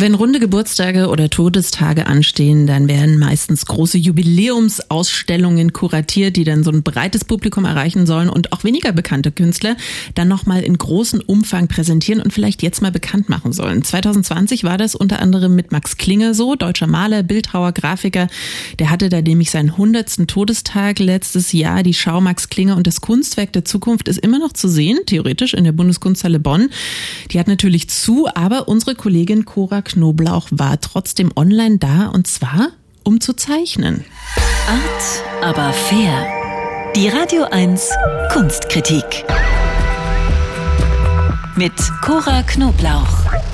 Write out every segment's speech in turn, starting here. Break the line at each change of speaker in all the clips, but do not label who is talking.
Wenn runde Geburtstage oder Todestage anstehen, dann werden meistens große Jubiläumsausstellungen kuratiert, die dann so ein breites Publikum erreichen sollen und auch weniger bekannte Künstler dann nochmal in großem Umfang präsentieren und vielleicht jetzt mal bekannt machen sollen. 2020 war das unter anderem mit Max Klinger so, deutscher Maler, Bildhauer, Grafiker. Der hatte da nämlich seinen 100. Todestag letztes Jahr. Die Schau Max Klinger und das Kunstwerk der Zukunft ist immer noch zu sehen, theoretisch in der Bundeskunsthalle Bonn. Die hat natürlich zu, aber unsere Kollegin Cora Knoblauch war trotzdem online da und zwar um zu zeichnen.
Art, aber fair. Die Radio 1 Kunstkritik. Mit Cora Knoblauch.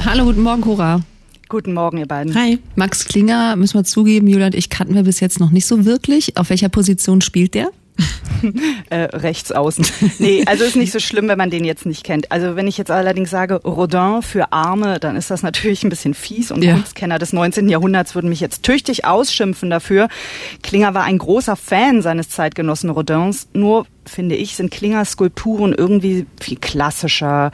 Hallo, guten Morgen, Cora.
Guten Morgen, ihr beiden.
Hi. Max Klinger, müssen wir zugeben, Julia und ich kannten wir bis jetzt noch nicht so wirklich. Auf welcher Position spielt der?
äh, rechts außen. Nee, also ist nicht so schlimm, wenn man den jetzt nicht kennt. Also wenn ich jetzt allerdings sage Rodin für Arme, dann ist das natürlich ein bisschen fies und ja. Kunstkenner des 19. Jahrhunderts würden mich jetzt tüchtig ausschimpfen dafür. Klinger war ein großer Fan seines Zeitgenossen Rodins, nur finde ich, sind Klingers Skulpturen irgendwie viel klassischer,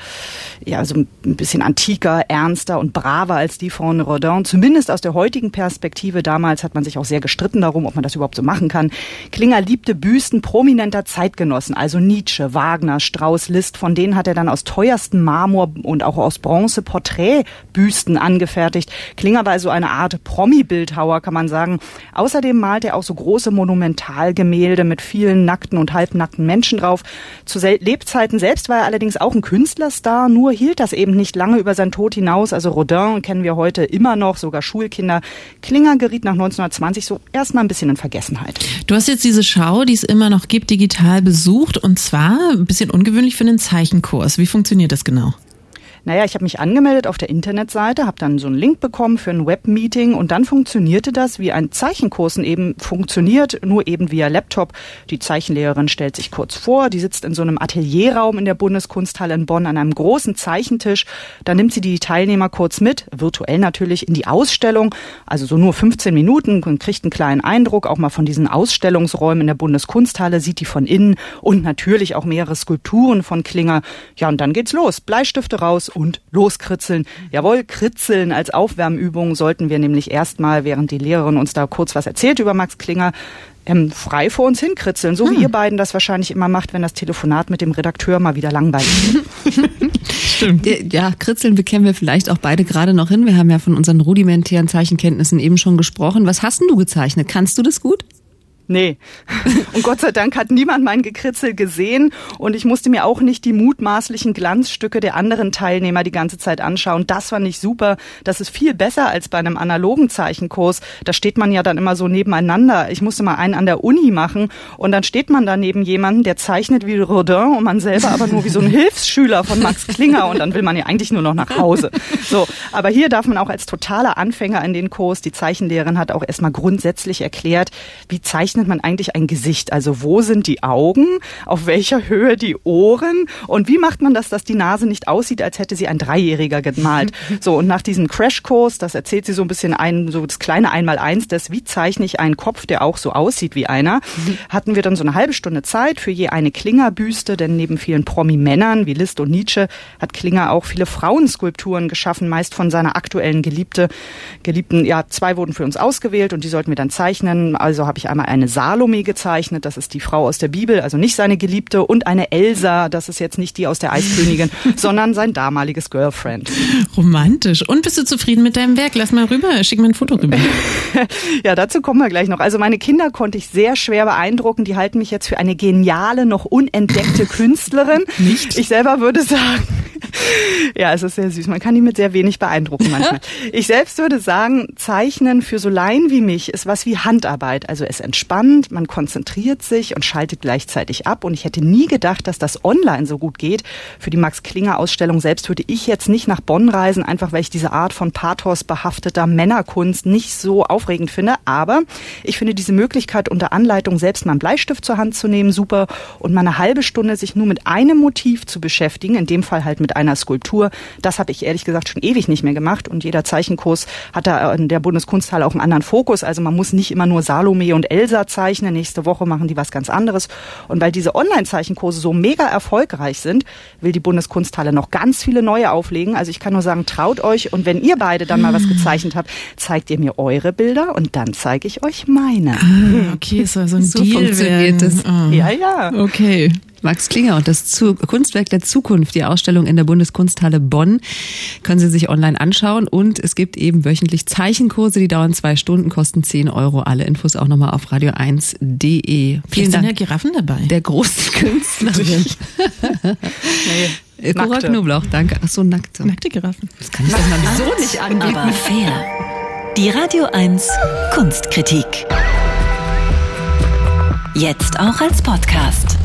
ja, so ein bisschen antiker, ernster und braver als die von Rodin. Zumindest aus der heutigen Perspektive. Damals hat man sich auch sehr gestritten darum, ob man das überhaupt so machen kann. Klinger liebte Büsten prominenter Zeitgenossen, also Nietzsche, Wagner, Strauss, Liszt. Von denen hat er dann aus teuerstem Marmor und auch aus Bronze Porträtbüsten angefertigt. Klinger war also eine Art Promi-Bildhauer, kann man sagen. Außerdem malt er auch so große Monumentalgemälde mit vielen nackten und halbnackten nackten Menschen drauf. Zu Lebzeiten selbst war er allerdings auch ein Künstlerstar, nur hielt das eben nicht lange über seinen Tod hinaus. Also Rodin kennen wir heute immer noch, sogar Schulkinder. Klinger geriet nach 1920 so erstmal ein bisschen in Vergessenheit.
Du hast jetzt diese Schau, die es immer noch gibt, digital besucht und zwar ein bisschen ungewöhnlich für einen Zeichenkurs. Wie funktioniert das genau?
Naja, ich habe mich angemeldet auf der Internetseite, habe dann so einen Link bekommen für ein Webmeeting und dann funktionierte das, wie ein Zeichenkurs eben funktioniert, nur eben via Laptop. Die Zeichenlehrerin stellt sich kurz vor, die sitzt in so einem Atelierraum in der Bundeskunsthalle in Bonn an einem großen Zeichentisch. Da nimmt sie die Teilnehmer kurz mit, virtuell natürlich, in die Ausstellung, also so nur 15 Minuten, und kriegt einen kleinen Eindruck auch mal von diesen Ausstellungsräumen in der Bundeskunsthalle, sieht die von innen und natürlich auch mehrere Skulpturen von Klinger. Ja, und dann geht's los. Bleistifte raus und loskritzeln. Jawohl, kritzeln als Aufwärmübung sollten wir nämlich erstmal, während die Lehrerin uns da kurz was erzählt über Max Klinger, ähm, frei vor uns hinkritzeln, so hm. wie ihr beiden das wahrscheinlich immer macht, wenn das Telefonat mit dem Redakteur mal wieder langweilig ist.
Stimmt. Ja, kritzeln bekennen wir vielleicht auch beide gerade noch hin. Wir haben ja von unseren rudimentären Zeichenkenntnissen eben schon gesprochen. Was hast denn du gezeichnet? Kannst du das gut?
Nee. Und Gott sei Dank hat niemand mein Gekritzel gesehen und ich musste mir auch nicht die mutmaßlichen Glanzstücke der anderen Teilnehmer die ganze Zeit anschauen. Das fand ich super. Das ist viel besser als bei einem analogen Zeichenkurs. Da steht man ja dann immer so nebeneinander. Ich musste mal einen an der Uni machen und dann steht man da neben jemandem, der zeichnet wie Rodin und man selber aber nur wie so ein Hilfsschüler von Max Klinger und dann will man ja eigentlich nur noch nach Hause. So, aber hier darf man auch als totaler Anfänger in den Kurs, die Zeichenlehrerin hat auch erstmal grundsätzlich erklärt, wie zeichnet zeichnet man eigentlich ein Gesicht? Also wo sind die Augen? Auf welcher Höhe die Ohren? Und wie macht man das, dass die Nase nicht aussieht, als hätte sie ein Dreijähriger gemalt? So, und nach diesem Crashkurs, das erzählt sie so ein bisschen ein, so das kleine Einmaleins des, wie zeichne ich einen Kopf, der auch so aussieht wie einer, hatten wir dann so eine halbe Stunde Zeit für je eine Klingerbüste, denn neben vielen Promi-Männern wie Liszt und Nietzsche hat Klinger auch viele Frauenskulpturen geschaffen, meist von seiner aktuellen Geliebte, Geliebten. Ja, zwei wurden für uns ausgewählt und die sollten wir dann zeichnen. Also habe ich einmal eine Salome gezeichnet, das ist die Frau aus der Bibel, also nicht seine Geliebte, und eine Elsa, das ist jetzt nicht die aus der Eiskönigin, sondern sein damaliges Girlfriend.
Romantisch. Und bist du zufrieden mit deinem Werk? Lass mal rüber, schick mir ein Foto rüber.
ja, dazu kommen wir gleich noch. Also meine Kinder konnte ich sehr schwer beeindrucken. Die halten mich jetzt für eine geniale, noch unentdeckte Künstlerin.
Nicht?
Ich selber würde sagen, ja, es ist sehr süß. Man kann die mit sehr wenig beeindrucken manchmal. Ich selbst würde sagen, Zeichnen für so Laien wie mich ist was wie Handarbeit. Also es entspannt, man konzentriert sich und schaltet gleichzeitig ab. Und ich hätte nie gedacht, dass das online so gut geht. Für die Max Klinger Ausstellung selbst würde ich jetzt nicht nach Bonn reisen, einfach weil ich diese Art von Pathos behafteter Männerkunst nicht so aufregend finde. Aber ich finde diese Möglichkeit unter Anleitung selbst mal einen Bleistift zur Hand zu nehmen super und mal eine halbe Stunde sich nur mit einem Motiv zu beschäftigen, in dem Fall halt mit einer Skulptur. Das habe ich ehrlich gesagt schon ewig nicht mehr gemacht und jeder Zeichenkurs hat da in der Bundeskunsthalle auch einen anderen Fokus. Also man muss nicht immer nur Salome und Elsa zeichnen. Nächste Woche machen die was ganz anderes. Und weil diese Online-Zeichenkurse so mega erfolgreich sind, will die Bundeskunsthalle noch ganz viele neue auflegen. Also ich kann nur sagen, traut euch und wenn ihr beide dann mal was gezeichnet habt, zeigt ihr mir eure Bilder und dann zeige ich euch meine.
Ah, okay, es soll so ein
So
Deal
funktioniert
werden.
es.
Ah.
Ja, ja.
Okay.
Max Klinger und das Zu Kunstwerk der Zukunft, die Ausstellung in der Bundeskunsthalle Bonn, können Sie sich online anschauen. Und es gibt eben wöchentlich Zeichenkurse, die dauern zwei Stunden, kosten 10 Euro. Alle Infos auch nochmal auf radio1.de. Vielen
Vielleicht sind ja
Dank
Giraffen dabei.
der großen Künstlerin.
Nee,
Cora
nackte.
Knoblauch, danke. Ach so, nackte.
Nackte Giraffen.
Das kann ich doch mal so nicht anbieten.
Aber fair. Die Radio 1 Kunstkritik. Jetzt auch als Podcast.